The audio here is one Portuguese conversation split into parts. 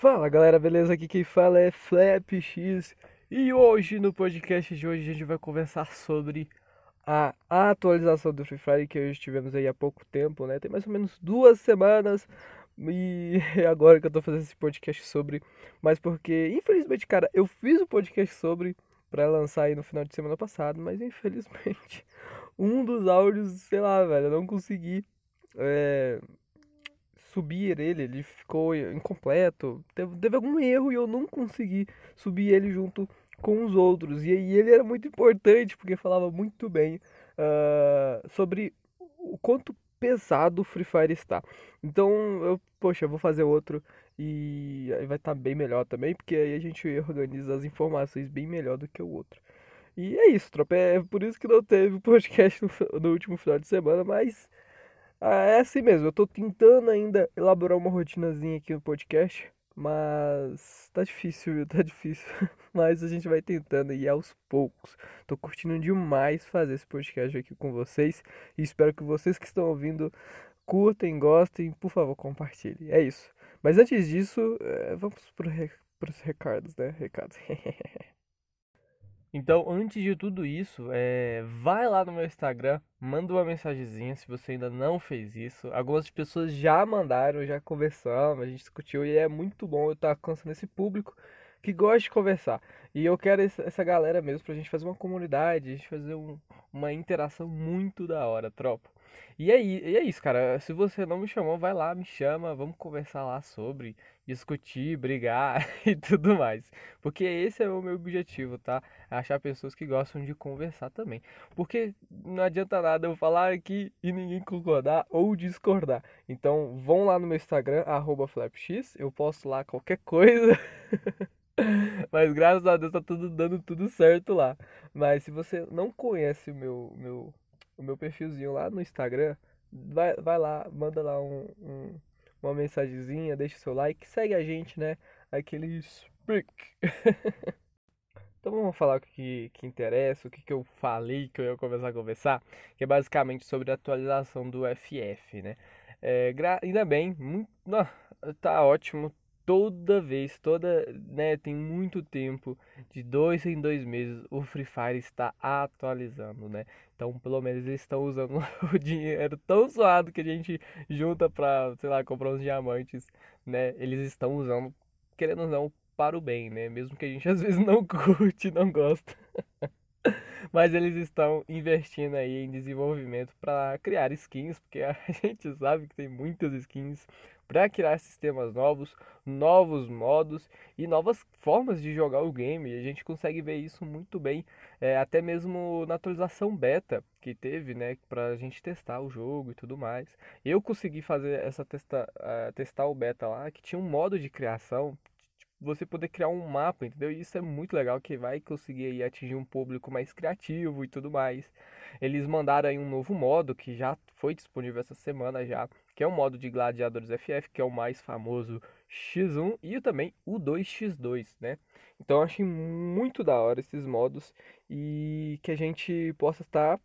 Fala galera, beleza? Aqui quem fala é FlapX e hoje no podcast de hoje a gente vai conversar sobre a atualização do Free Fire que hoje tivemos aí há pouco tempo, né? Tem mais ou menos duas semanas e agora que eu tô fazendo esse podcast sobre, mas porque infelizmente, cara, eu fiz o um podcast sobre para lançar aí no final de semana passado, mas infelizmente um dos áudios, sei lá, velho, eu não consegui é, subir ele, ele ficou incompleto, teve, teve algum erro e eu não consegui subir ele junto com os outros. E aí ele era muito importante porque falava muito bem uh, sobre o quanto pesado o Free Fire está. Então, eu, poxa, eu vou fazer outro e aí vai estar tá bem melhor também, porque aí a gente organiza as informações bem melhor do que o outro. E é isso, tropa. É por isso que não teve podcast no, no último final de semana, mas ah, é assim mesmo, eu tô tentando ainda elaborar uma rotinazinha aqui no podcast, mas tá difícil, viu? Tá difícil. Mas a gente vai tentando e aos poucos. Tô curtindo demais fazer esse podcast aqui com vocês e espero que vocês que estão ouvindo curtem, gostem, por favor, compartilhem. É isso. Mas antes disso, é, vamos para os recados, né? Recados. Então, antes de tudo isso, é, vai lá no meu Instagram, manda uma mensagenzinha se você ainda não fez isso. Algumas pessoas já mandaram, já conversamos, a gente discutiu e é muito bom eu estar alcançando esse público que gosta de conversar. E eu quero essa galera mesmo pra gente fazer uma comunidade, a gente fazer um, uma interação muito da hora, tropa. E é, e é isso, cara. Se você não me chamou, vai lá, me chama, vamos conversar lá sobre, discutir, brigar e tudo mais. Porque esse é o meu objetivo, tá? Achar pessoas que gostam de conversar também. Porque não adianta nada eu falar aqui e ninguém concordar ou discordar. Então vão lá no meu Instagram, flapx, eu posto lá qualquer coisa. Mas graças a Deus tá tudo dando tudo certo lá. Mas se você não conhece o meu, meu o meu perfilzinho lá no Instagram. Vai, vai lá, manda lá um, um uma mensagenzinha, deixa o seu like, segue a gente, né? Aquele sprick. então vamos falar o que, que interessa, o que, que eu falei que eu ia começar a conversar, que é basicamente sobre a atualização do FF, né? É, ainda bem, muito, não, tá ótimo, toda vez, toda, né, tem muito tempo, de dois em dois meses, o Free Fire está atualizando, né? Então, pelo menos eles estão usando o dinheiro tão suado que a gente junta pra, sei lá, comprar uns diamantes, né? Eles estão usando, querendo ou não, para o bem, né? Mesmo que a gente às vezes não curte, não gosta. Mas eles estão investindo aí em desenvolvimento para criar skins, porque a gente sabe que tem muitas skins para criar sistemas novos, novos modos e novas formas de jogar o game. E a gente consegue ver isso muito bem, é, até mesmo na atualização beta que teve, né, para a gente testar o jogo e tudo mais. Eu consegui fazer essa testa, uh, testar o beta lá, que tinha um modo de criação você poder criar um mapa, entendeu? E isso é muito legal, que vai conseguir aí atingir um público mais criativo e tudo mais. Eles mandaram aí um novo modo que já foi disponível essa semana já, que é o modo de Gladiadores FF, que é o mais famoso X1 e também o 2x2, né? Então eu achei muito da hora esses modos e que a gente possa estar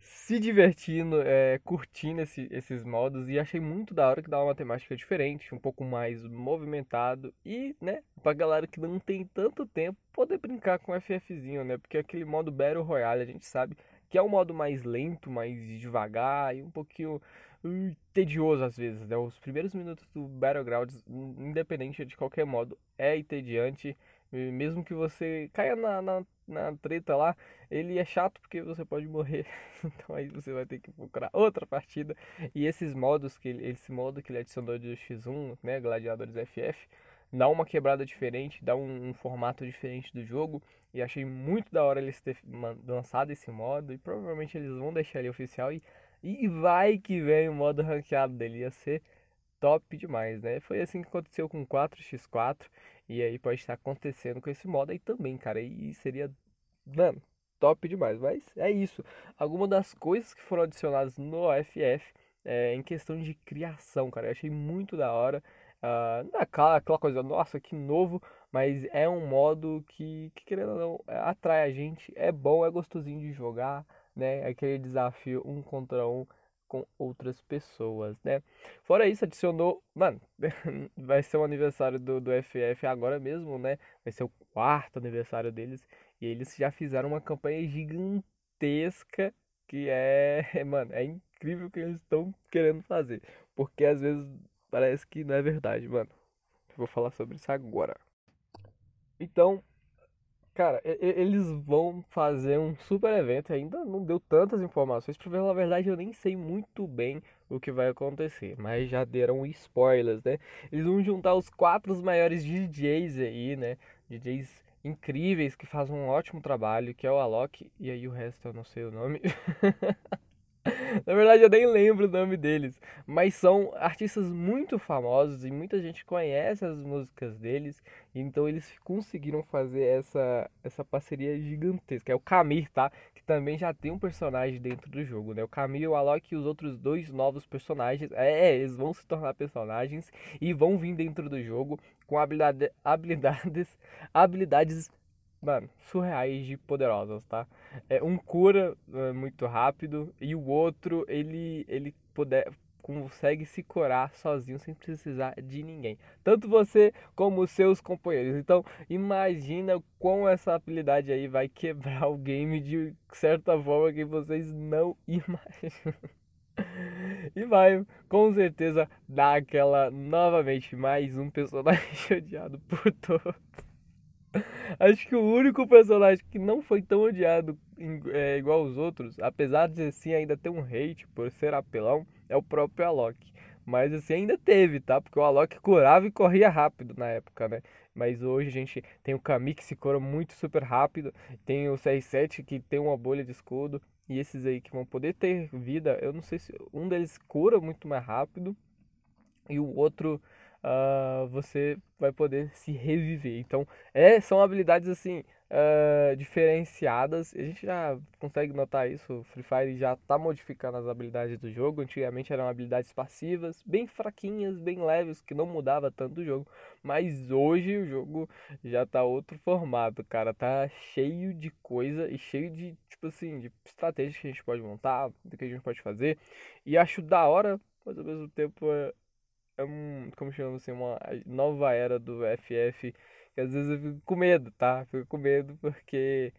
se divertindo, é, curtindo esse, esses modos e achei muito da hora que dá uma temática diferente, um pouco mais movimentado e, né, pra galera que não tem tanto tempo poder brincar com FFzinho, né? Porque aquele modo Battle Royale a gente sabe que é um modo mais lento, mais devagar e um pouquinho uh, tedioso às vezes, né? Os primeiros minutos do Battlegrounds, independente de qualquer modo, é entediante mesmo que você caia na, na, na, treta lá, ele é chato porque você pode morrer. então aí você vai ter que procurar outra partida. E esses modos, que ele, esse modo que ele adicionou de X1, né, Gladiadores FF, dá uma quebrada diferente, dá um, um, formato diferente do jogo. E achei muito da hora eles ter lançado esse modo. E provavelmente eles vão deixar ele oficial. E, e vai que vem o modo ranqueado dele. Ia ser top demais, né? Foi assim que aconteceu com 4x4. E aí pode estar acontecendo com esse modo aí também, cara. E seria, mano, top demais. Mas é isso. Algumas das coisas que foram adicionadas no FF é, em questão de criação, cara. Eu achei muito da hora. Não é aquela, aquela coisa, nossa, que novo, mas é um modo que, que, querendo ou não, é, atrai a gente, é bom, é gostosinho de jogar, né? Aquele desafio um contra um com outras pessoas, né? Fora isso, adicionou. Mano, vai ser o aniversário do, do FF agora mesmo, né? Vai ser o quarto aniversário deles. E eles já fizeram uma campanha gigantesca que é. Mano, é incrível o que eles estão querendo fazer. Porque às vezes parece que não é verdade, mano. Vou falar sobre isso agora. Então, Cara, eles vão fazer um super evento, ainda não deu tantas informações, pra falar a verdade eu nem sei muito bem o que vai acontecer, mas já deram spoilers, né? Eles vão juntar os quatro maiores DJs aí, né? DJs incríveis que fazem um ótimo trabalho, que é o Alok, e aí o resto eu não sei o nome. Na verdade, eu nem lembro o nome deles, mas são artistas muito famosos e muita gente conhece as músicas deles, então eles conseguiram fazer essa, essa parceria gigantesca. É o Camir, tá? Que também já tem um personagem dentro do jogo, né? O Camir, o Alok e os outros dois novos personagens, é, é, eles vão se tornar personagens e vão vir dentro do jogo com habilidade, habilidades, habilidades mano, surreais de poderosas, tá? É, um cura é, muito rápido e o outro, ele, ele puder, consegue se curar sozinho sem precisar de ninguém. Tanto você como seus companheiros. Então, imagina como essa habilidade aí vai quebrar o game de certa forma que vocês não imaginam. E vai, com certeza, dar aquela novamente mais um personagem odiado por todos. Acho que o único personagem que não foi tão odiado é, igual os outros, apesar de assim ainda ter um hate por ser apelão, é o próprio Alok. Mas assim ainda teve, tá? Porque o Alok curava e corria rápido na época, né? Mas hoje a gente tem o Kami que se cura muito super rápido, tem o CR7 que tem uma bolha de escudo, e esses aí que vão poder ter vida, eu não sei se um deles cura muito mais rápido e o outro uh, você vai poder se reviver. Então, é, são habilidades assim uh, diferenciadas. A gente já consegue notar isso. O Free Fire já está modificando as habilidades do jogo. Antigamente eram habilidades passivas, bem fraquinhas, bem leves, que não mudava tanto o jogo. Mas hoje o jogo já tá outro formato, cara. Tá cheio de coisa e cheio de, tipo assim, de estratégias que a gente pode montar, do que a gente pode fazer. E acho da hora, mas ao mesmo tempo é, é um, como chamamos assim, uma nova era do FF, que às vezes eu fico com medo, tá? Fico com medo porque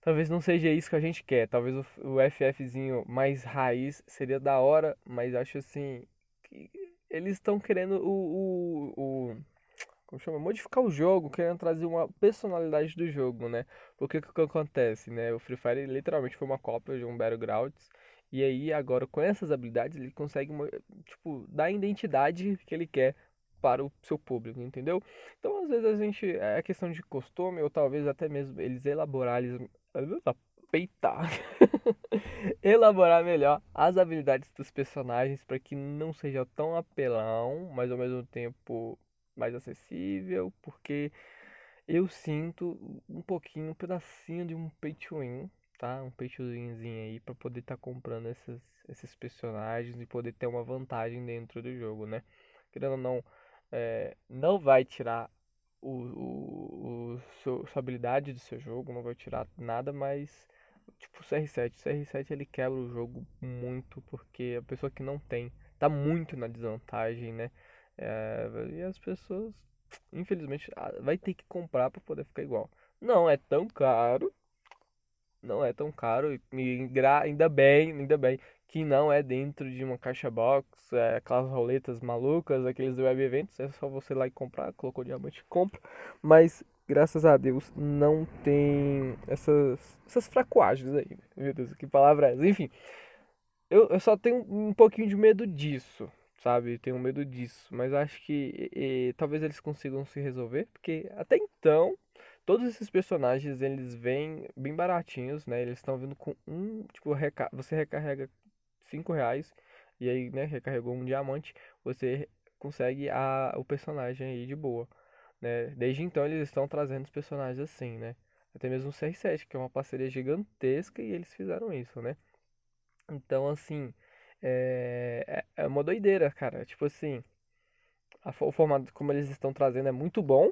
talvez não seja isso que a gente quer. Talvez o, o FFzinho mais raiz seria da hora, mas acho assim que eles estão querendo o, o, o como chama? modificar o jogo, querendo trazer uma personalidade do jogo, né? Porque o que, acontece, né? O Free Fire literalmente foi uma cópia de um Battlegrounds e aí, agora, com essas habilidades, ele consegue, tipo, dar a identidade que ele quer para o seu público, entendeu? Então, às vezes, a gente, é questão de costume, ou talvez até mesmo eles elaborarem, peitar, elaborar melhor as habilidades dos personagens para que não seja tão apelão, mas ao mesmo tempo mais acessível, porque eu sinto um pouquinho, um pedacinho de um pay to win tá? Um peixozinho aí para poder estar tá comprando esses, esses personagens e poder ter uma vantagem dentro do jogo, né? Querendo ou não, é, não vai tirar o, o, o seu, sua habilidade do seu jogo, não vai tirar nada, mas tipo o CR7, o CR7 ele quebra o jogo muito porque a pessoa que não tem tá muito na desvantagem, né? É, e as pessoas, infelizmente, vai ter que comprar para poder ficar igual. Não é tão caro, não é tão caro e ainda bem, ainda bem que não é dentro de uma caixa box, é, aquelas roletas malucas, aqueles web eventos, é só você lá e comprar, colocou diamante, compra, mas graças a Deus não tem essas, essas fracoagens aí, meu Deus, que palavra é essa? Enfim, eu, eu só tenho um pouquinho de medo disso, sabe? Tenho medo disso, mas acho que e, e, talvez eles consigam se resolver, porque até então Todos esses personagens, eles vêm bem baratinhos, né? Eles estão vindo com um, tipo, reca você recarrega 5 reais e aí, né, recarregou um diamante, você consegue a, o personagem aí de boa, né? Desde então eles estão trazendo os personagens assim, né? Até mesmo o CR7, que é uma parceria gigantesca e eles fizeram isso, né? Então, assim, é, é, é uma doideira, cara. Tipo assim, o formato como eles estão trazendo é muito bom,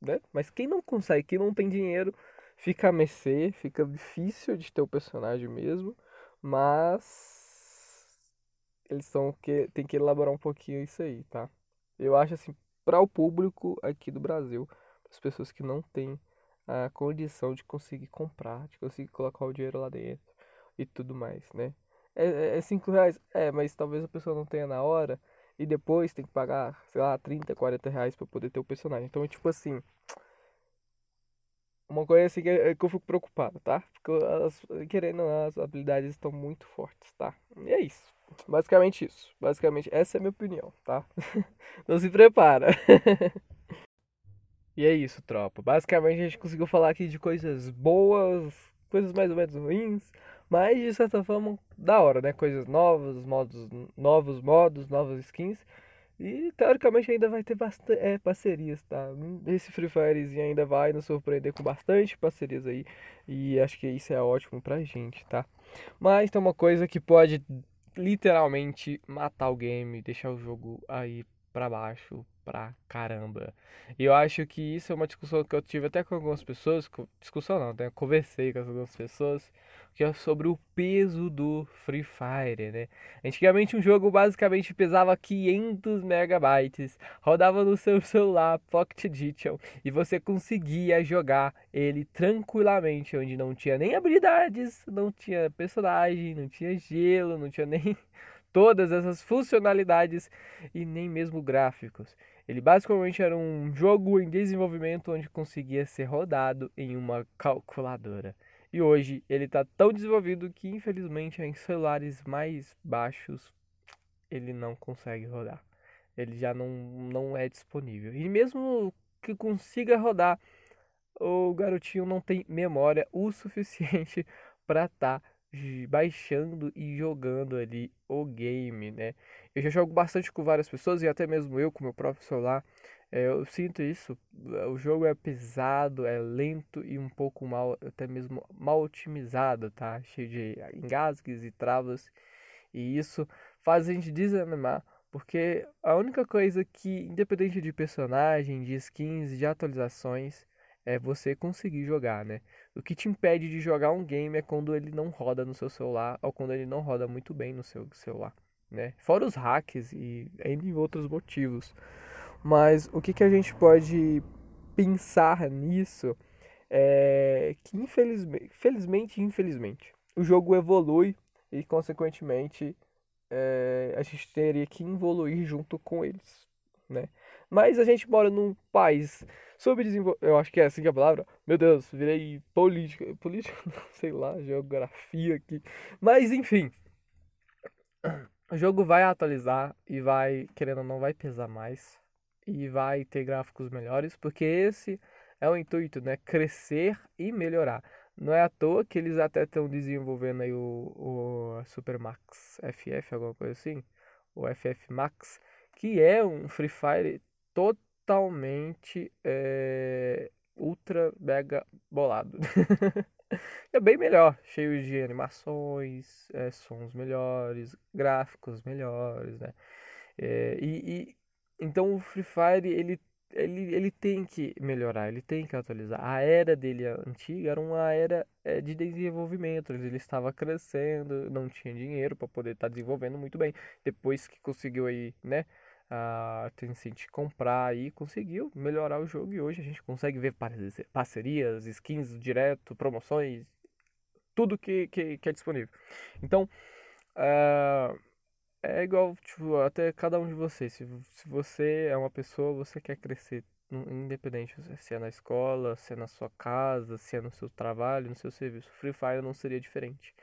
né? mas quem não consegue, quem não tem dinheiro, fica a mercê, fica difícil de ter o personagem mesmo, mas eles são que tem que elaborar um pouquinho isso aí, tá? Eu acho assim, para o público aqui do Brasil, as pessoas que não têm a condição de conseguir comprar, de conseguir colocar o dinheiro lá dentro e tudo mais, né? É 5 é, é reais? É, mas talvez a pessoa não tenha na hora e depois tem que pagar, sei lá, 30, 40 reais pra poder ter o personagem. Então, tipo assim. Uma coisa assim que, é, que eu fico preocupado, tá? Porque as, querendo as habilidades estão muito fortes, tá? E é isso. Basicamente isso. Basicamente, essa é a minha opinião, tá? Não se prepara. e é isso, tropa. Basicamente, a gente conseguiu falar aqui de coisas boas, coisas mais ou menos ruins, mas de certa forma, da hora, né? Coisas novas, modos, novos modos, novas skins. E teoricamente ainda vai ter bastante é, parcerias, tá? Esse Free Firezinho ainda vai nos surpreender com bastante parcerias aí. E acho que isso é ótimo pra gente, tá? Mas tem uma coisa que pode literalmente matar o game, deixar o jogo aí pra baixo, pra caramba. E eu acho que isso é uma discussão que eu tive até com algumas pessoas, discussão não, né? Conversei com algumas pessoas que é sobre o peso do Free Fire, né? Antigamente um jogo basicamente pesava 500 megabytes, rodava no seu celular Pocket Edition e você conseguia jogar ele tranquilamente, onde não tinha nem habilidades, não tinha personagem, não tinha gelo, não tinha nem todas essas funcionalidades e nem mesmo gráficos. Ele basicamente era um jogo em desenvolvimento onde conseguia ser rodado em uma calculadora. E hoje ele está tão desenvolvido que infelizmente em celulares mais baixos ele não consegue rodar. Ele já não, não é disponível. E mesmo que consiga rodar, o garotinho não tem memória o suficiente para estar tá baixando e jogando ali o game, né? Eu já jogo bastante com várias pessoas e até mesmo eu com meu próprio celular. É, eu sinto isso. O jogo é pesado, é lento e um pouco mal, até mesmo mal otimizado, tá? Cheio de engasgues e travas. E isso faz a gente desanimar, porque a única coisa que, independente de personagem, de skins, de atualizações, é você conseguir jogar, né? O que te impede de jogar um game é quando ele não roda no seu celular ou quando ele não roda muito bem no seu celular, né? Fora os hacks e entre outros motivos. Mas o que, que a gente pode pensar nisso é que infelizmente, felizmente infelizmente, o jogo evolui e consequentemente é, a gente teria que evoluir junto com eles, né? Mas a gente mora num país subdesenvolvido. Eu acho que é assim que é a palavra. Meu Deus, virei política. Política, sei lá, geografia aqui. Mas enfim. O jogo vai atualizar e vai, querendo ou não, vai pesar mais. E vai ter gráficos melhores. Porque esse é o intuito, né? Crescer e melhorar. Não é à toa que eles até estão desenvolvendo aí o, o Super Max FF, alguma coisa assim. O FF Max. Que é um Free Fire totalmente é, ultra mega bolado. é bem melhor, cheio de animações, é, sons melhores, gráficos melhores, né? É, e, e, então o Free Fire ele, ele, ele tem que melhorar, ele tem que atualizar. A era dele antiga era uma era é, de desenvolvimento, ele estava crescendo, não tinha dinheiro para poder estar tá desenvolvendo muito bem. Depois que conseguiu aí, né? A Tencent comprar e conseguiu melhorar o jogo e hoje a gente consegue ver parcerias, skins direto, promoções, tudo que, que, que é disponível. Então, uh, é igual, tipo, até cada um de vocês. Se, se você é uma pessoa, você quer crescer, independente se é na escola, se é na sua casa, se é no seu trabalho, no seu serviço. Free Fire não seria diferente.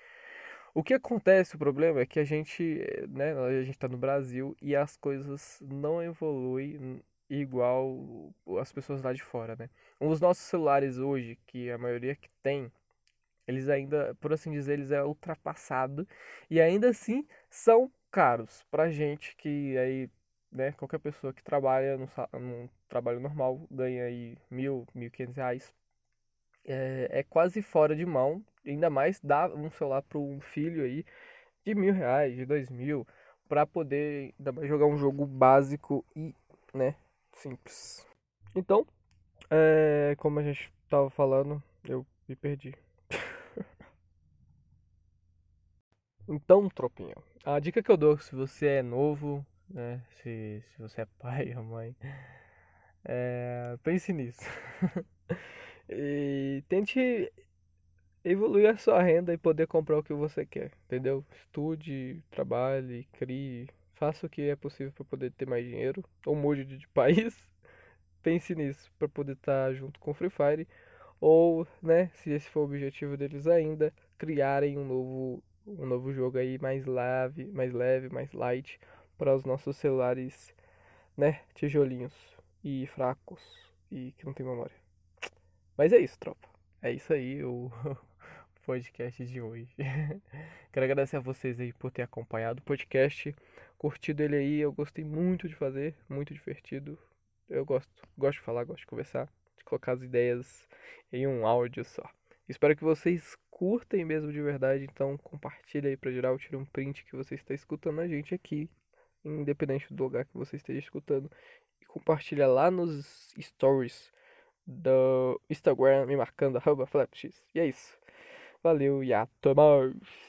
O que acontece, o problema é que a gente, né, a gente está no Brasil e as coisas não evoluem igual as pessoas lá de fora, né? Os nossos celulares hoje, que a maioria que tem, eles ainda, por assim dizer, eles é ultrapassado e ainda assim são caros pra gente que aí, né, qualquer pessoa que trabalha no, trabalho normal ganha aí mil, mil quinhentos reais é, é quase fora de mão. Ainda mais dar um celular para um filho aí de mil reais, de dois mil, para poder jogar um jogo básico e, né, simples. Então, é, como a gente tava falando, eu me perdi. Então, tropinha, a dica que eu dou se você é novo, né? Se, se você é pai ou mãe, é, pense nisso. e tente evoluir a sua renda e poder comprar o que você quer, entendeu? Estude, trabalhe, crie, faça o que é possível para poder ter mais dinheiro, ou mude de país. Pense nisso para poder estar junto com o Free Fire ou, né, se esse for o objetivo deles ainda, criarem um novo um novo jogo aí mais leve, mais leve, mais light para os nossos celulares, né, tijolinhos e fracos e que não tem memória. Mas é isso, tropa. É isso aí o podcast de hoje. Quero agradecer a vocês aí por ter acompanhado o podcast, curtido ele aí. Eu gostei muito de fazer, muito divertido. Eu gosto, gosto de falar, gosto de conversar, de colocar as ideias em um áudio só. Espero que vocês curtem mesmo de verdade, então compartilha aí pra geral, tira um print que você está escutando a gente aqui, independente do lugar que você esteja escutando, e compartilha lá nos stories do Instagram me marcando arroba. E é isso. Valeu e até mais!